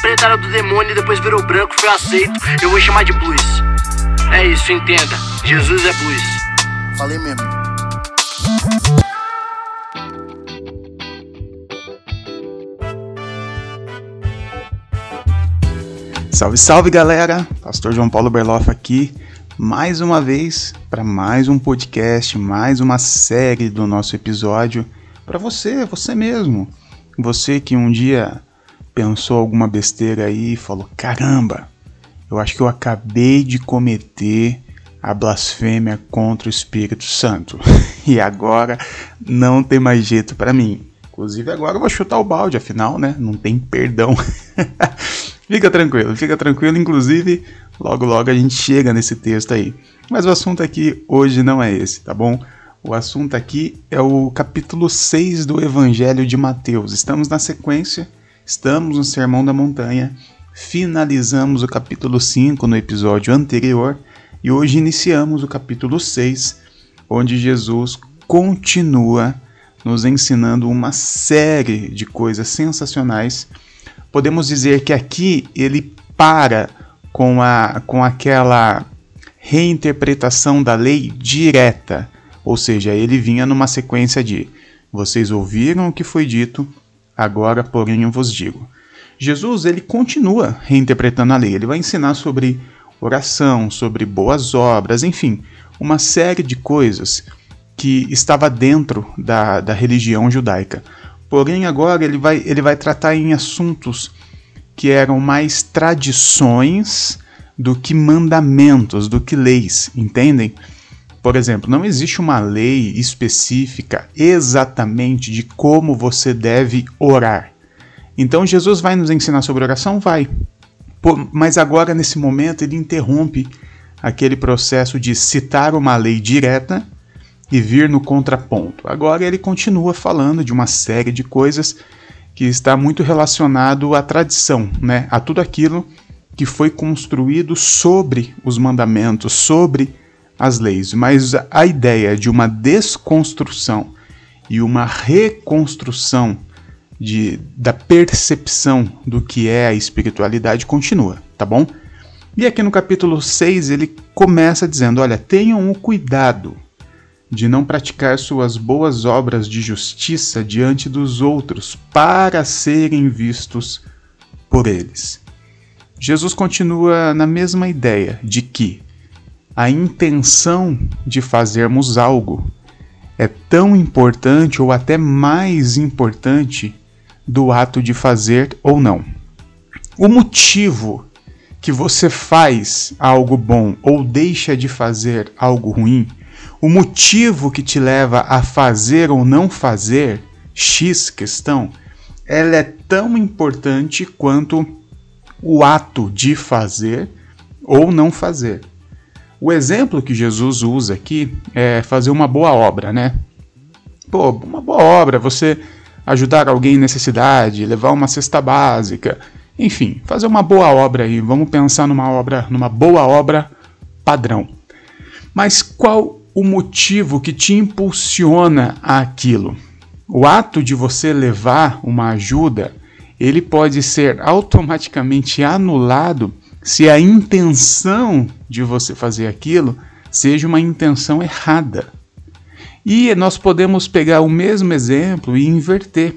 preta era do demônio e depois virou branco, foi aceito. Eu vou chamar de blues. É isso, entenda. Jesus é blues. Falei mesmo. Salve, salve galera! Pastor João Paulo Berloff aqui, mais uma vez para mais um podcast, mais uma série do nosso episódio para você, você mesmo. Você que um dia pensou alguma besteira aí e falou: caramba, eu acho que eu acabei de cometer a blasfêmia contra o Espírito Santo e agora não tem mais jeito para mim. Inclusive agora eu vou chutar o balde, afinal, né? Não tem perdão. Fica tranquilo, fica tranquilo. Inclusive, logo logo a gente chega nesse texto aí. Mas o assunto aqui hoje não é esse, tá bom? O assunto aqui é o capítulo 6 do Evangelho de Mateus. Estamos na sequência, estamos no Sermão da Montanha, finalizamos o capítulo 5 no episódio anterior e hoje iniciamos o capítulo 6, onde Jesus continua nos ensinando uma série de coisas sensacionais. Podemos dizer que aqui ele para com, a, com aquela reinterpretação da lei direta, ou seja, ele vinha numa sequência de: vocês ouviram o que foi dito, agora, porém, eu vos digo. Jesus ele continua reinterpretando a lei, ele vai ensinar sobre oração, sobre boas obras, enfim, uma série de coisas que estava dentro da, da religião judaica. Porém, agora ele vai, ele vai tratar em assuntos que eram mais tradições do que mandamentos, do que leis, entendem? Por exemplo, não existe uma lei específica exatamente de como você deve orar. Então Jesus vai nos ensinar sobre oração? Vai. mas agora, nesse momento, ele interrompe aquele processo de citar uma lei direta e vir no contraponto. Agora ele continua falando de uma série de coisas que está muito relacionado à tradição, né? a tudo aquilo que foi construído sobre os mandamentos, sobre as leis. Mas a ideia de uma desconstrução e uma reconstrução de, da percepção do que é a espiritualidade continua, tá bom? E aqui no capítulo 6 ele começa dizendo: olha, tenham o cuidado de não praticar suas boas obras de justiça diante dos outros para serem vistos por eles. Jesus continua na mesma ideia de que a intenção de fazermos algo é tão importante ou até mais importante do ato de fazer ou não. O motivo que você faz algo bom ou deixa de fazer algo ruim o motivo que te leva a fazer ou não fazer X questão, ela é tão importante quanto o ato de fazer ou não fazer. O exemplo que Jesus usa aqui é fazer uma boa obra, né? Pô, uma boa obra, você ajudar alguém em necessidade, levar uma cesta básica, enfim, fazer uma boa obra aí. Vamos pensar numa obra, numa boa obra padrão. Mas qual o motivo que te impulsiona aquilo. O ato de você levar uma ajuda, ele pode ser automaticamente anulado se a intenção de você fazer aquilo seja uma intenção errada. E nós podemos pegar o mesmo exemplo e inverter.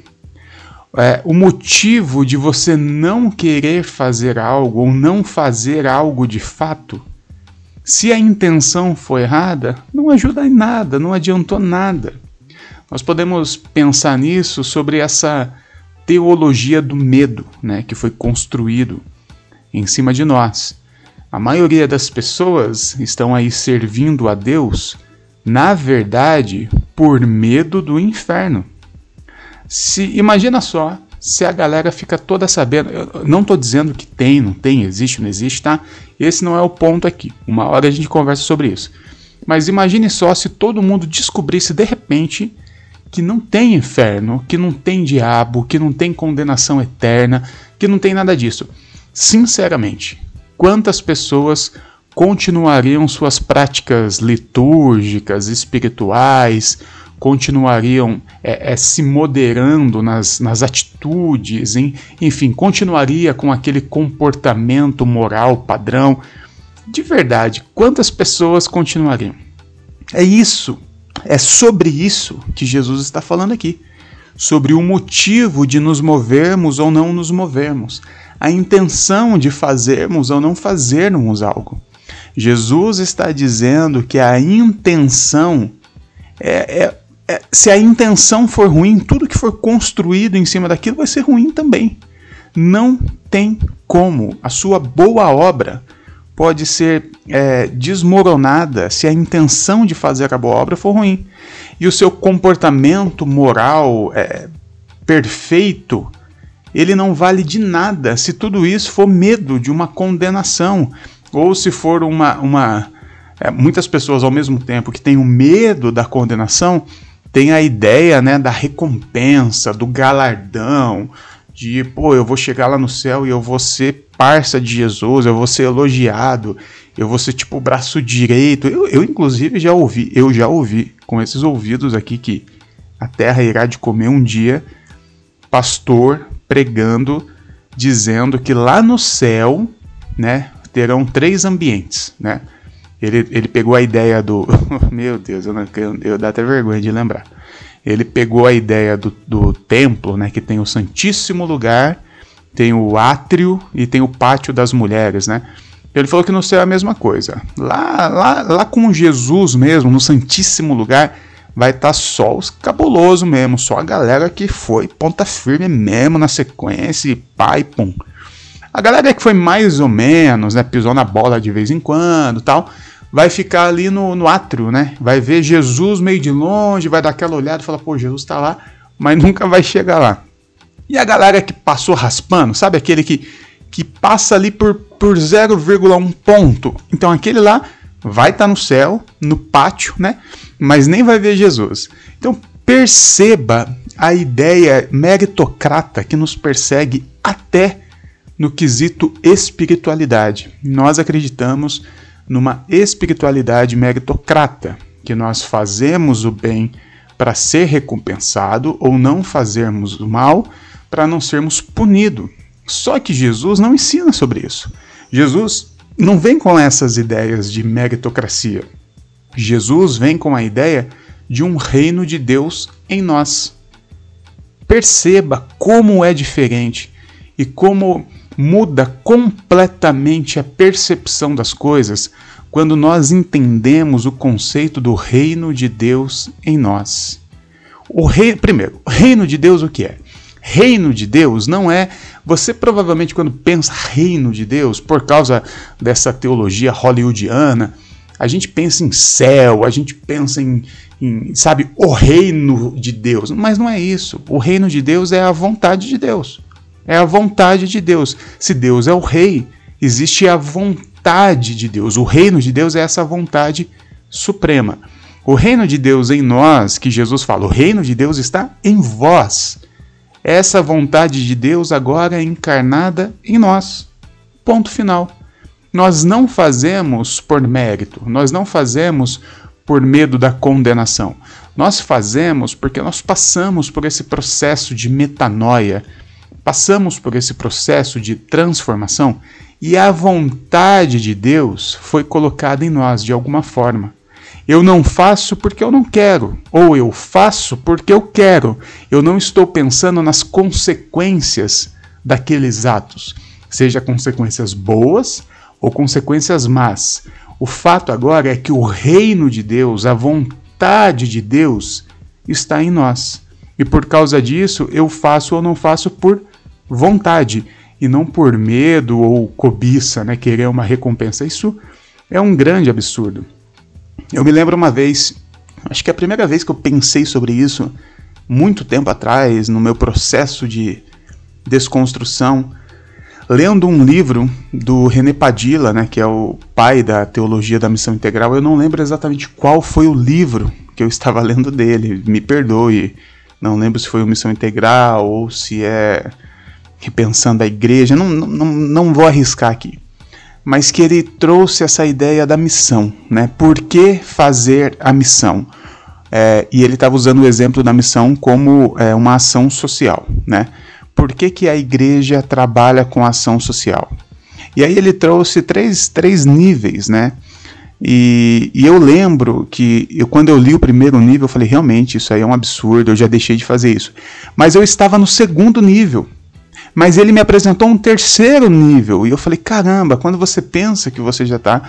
É, o motivo de você não querer fazer algo ou não fazer algo de fato se a intenção foi errada, não ajuda em nada, não adiantou nada. Nós podemos pensar nisso sobre essa teologia do medo, né, que foi construído em cima de nós. A maioria das pessoas estão aí servindo a Deus, na verdade, por medo do inferno. Se imagina só se a galera fica toda sabendo. Eu não estou dizendo que tem, não tem, existe, não existe, tá? Esse não é o ponto aqui. Uma hora a gente conversa sobre isso. Mas imagine só se todo mundo descobrisse de repente que não tem inferno, que não tem diabo, que não tem condenação eterna, que não tem nada disso. Sinceramente, quantas pessoas continuariam suas práticas litúrgicas, espirituais, continuariam é, é, se moderando nas, nas atitudes, hein? enfim, continuaria com aquele comportamento moral padrão. De verdade, quantas pessoas continuariam? É isso, é sobre isso que Jesus está falando aqui. Sobre o motivo de nos movermos ou não nos movermos, a intenção de fazermos ou não fazermos algo. Jesus está dizendo que a intenção é, é é, se a intenção for ruim, tudo que for construído em cima daquilo vai ser ruim também. Não tem como. A sua boa obra pode ser é, desmoronada se a intenção de fazer a boa obra for ruim. E o seu comportamento moral é, perfeito, ele não vale de nada se tudo isso for medo de uma condenação. Ou se for uma. uma é, muitas pessoas ao mesmo tempo que têm o medo da condenação tem a ideia né, da recompensa, do galardão, de pô, eu vou chegar lá no céu e eu vou ser parça de Jesus, eu vou ser elogiado, eu vou ser tipo o braço direito. Eu, eu inclusive já ouvi, eu já ouvi com esses ouvidos aqui que a terra irá de comer um dia, pastor pregando, dizendo que lá no céu, né, terão três ambientes, né? Ele, ele pegou a ideia do. Meu Deus, eu, não, eu, eu dá até vergonha de lembrar. Ele pegou a ideia do, do templo, né? Que tem o Santíssimo Lugar, tem o átrio e tem o pátio das mulheres, né? Ele falou que no céu é a mesma coisa. Lá, lá, lá com Jesus mesmo, no Santíssimo Lugar, vai estar tá só os cabulosos mesmo, só a galera que foi ponta firme mesmo na sequência e pai, pum. A galera que foi mais ou menos, né, pisou na bola de vez em quando tal, vai ficar ali no, no átrio, né? Vai ver Jesus meio de longe, vai dar aquela olhada e falar, pô, Jesus está lá, mas nunca vai chegar lá. E a galera que passou raspando, sabe aquele que, que passa ali por, por 0,1 ponto? Então aquele lá vai estar tá no céu, no pátio, né? Mas nem vai ver Jesus. Então perceba a ideia meritocrata que nos persegue até no quesito espiritualidade. Nós acreditamos numa espiritualidade meritocrata, que nós fazemos o bem para ser recompensado ou não fazermos o mal para não sermos punidos. Só que Jesus não ensina sobre isso. Jesus não vem com essas ideias de meritocracia. Jesus vem com a ideia de um reino de Deus em nós. Perceba como é diferente e como muda completamente a percepção das coisas quando nós entendemos o conceito do reino de Deus em nós. O rei, primeiro, reino de Deus o que é? Reino de Deus não é. Você provavelmente, quando pensa reino de Deus, por causa dessa teologia hollywoodiana, a gente pensa em céu, a gente pensa em, em, sabe, o reino de Deus. Mas não é isso. O reino de Deus é a vontade de Deus. É a vontade de Deus. Se Deus é o rei, existe a vontade de Deus. O reino de Deus é essa vontade suprema. O reino de Deus em nós, que Jesus fala, o reino de Deus está em vós. Essa vontade de Deus agora é encarnada em nós. Ponto final. Nós não fazemos por mérito, nós não fazemos por medo da condenação. Nós fazemos porque nós passamos por esse processo de metanoia, Passamos por esse processo de transformação e a vontade de Deus foi colocada em nós de alguma forma. Eu não faço porque eu não quero, ou eu faço porque eu quero. Eu não estou pensando nas consequências daqueles atos, seja consequências boas ou consequências más. O fato agora é que o reino de Deus, a vontade de Deus, está em nós. E por causa disso, eu faço ou não faço por vontade e não por medo ou cobiça, né, querer uma recompensa. Isso é um grande absurdo. Eu me lembro uma vez, acho que é a primeira vez que eu pensei sobre isso, muito tempo atrás, no meu processo de desconstrução, lendo um livro do René Padilla, né, que é o pai da teologia da missão integral. Eu não lembro exatamente qual foi o livro que eu estava lendo dele, me perdoe. Não lembro se foi o Missão Integral ou se é repensando a igreja, não, não, não vou arriscar aqui, mas que ele trouxe essa ideia da missão, né? Por que fazer a missão? é, e ele estava usando o exemplo da missão como é, uma ação social, né? Por que, que a igreja trabalha com ação social? E aí ele trouxe três, três níveis, né? E, e, eu lembro que eu, quando eu li o primeiro nível, eu falei, realmente, isso aí é um absurdo, eu já deixei de fazer isso. Mas eu estava no segundo nível. Mas ele me apresentou um terceiro nível. E eu falei, caramba, quando você pensa que você já está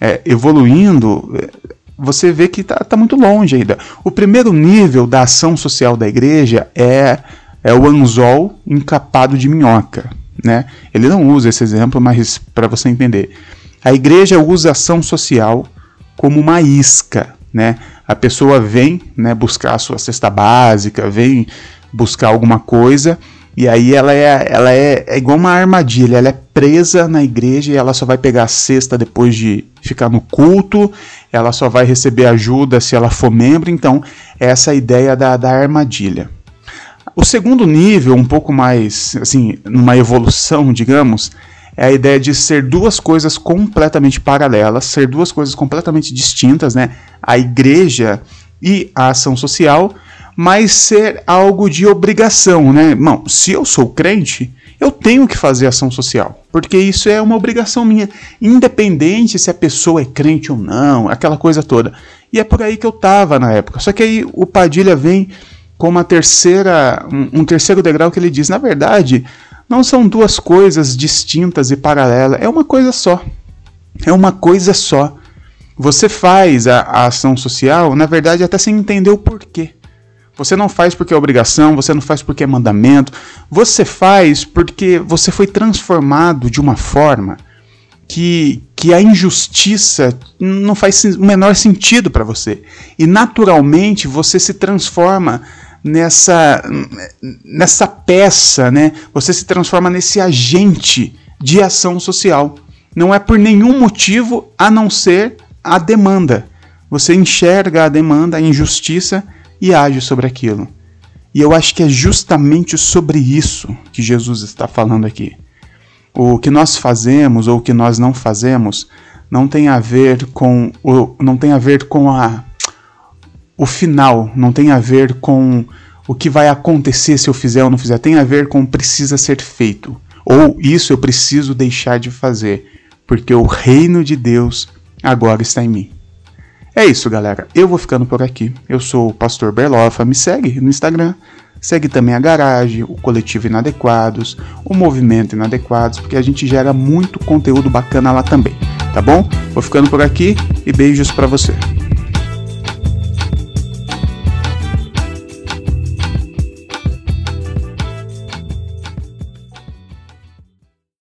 é, evoluindo, é, você vê que está tá muito longe ainda. O primeiro nível da ação social da igreja é, é o anzol encapado de minhoca. Né? Ele não usa esse exemplo, mas para você entender. A igreja usa ação social como uma isca, né? A pessoa vem, né, buscar a sua cesta básica, vem buscar alguma coisa e aí ela é, ela é, é igual uma armadilha, ela é presa na igreja e ela só vai pegar a cesta depois de ficar no culto, ela só vai receber ajuda se ela for membro, então essa é a ideia da, da armadilha. O segundo nível, um pouco mais, assim, numa evolução, digamos, é a ideia de ser duas coisas completamente paralelas, ser duas coisas completamente distintas, né? A igreja e a ação social, mas ser algo de obrigação, né? Irmão, se eu sou crente, eu tenho que fazer ação social, porque isso é uma obrigação minha, independente se a pessoa é crente ou não, aquela coisa toda. E é por aí que eu tava na época. Só que aí o Padilha vem com uma terceira, um, um terceiro degrau que ele diz, na verdade, não são duas coisas distintas e paralelas, é uma coisa só. É uma coisa só. Você faz a, a ação social, na verdade, até sem entender o porquê. Você não faz porque é obrigação, você não faz porque é mandamento. Você faz porque você foi transformado de uma forma que, que a injustiça não faz o menor sentido para você. E naturalmente você se transforma nessa, nessa peça, né? Você se transforma nesse agente de ação social. Não é por nenhum motivo a não ser a demanda. Você enxerga a demanda, a injustiça e age sobre aquilo. E eu acho que é justamente sobre isso que Jesus está falando aqui. O que nós fazemos ou o que nós não fazemos não tem a ver com o, não tem a ver com a o final não tem a ver com o que vai acontecer se eu fizer ou não fizer, tem a ver com precisa ser feito. Ou isso eu preciso deixar de fazer, porque o reino de Deus agora está em mim. É isso, galera. Eu vou ficando por aqui. Eu sou o Pastor Berlofa. Me segue no Instagram. Segue também a Garagem, o Coletivo Inadequados, o Movimento Inadequados, porque a gente gera muito conteúdo bacana lá também, tá bom? Vou ficando por aqui e beijos para você.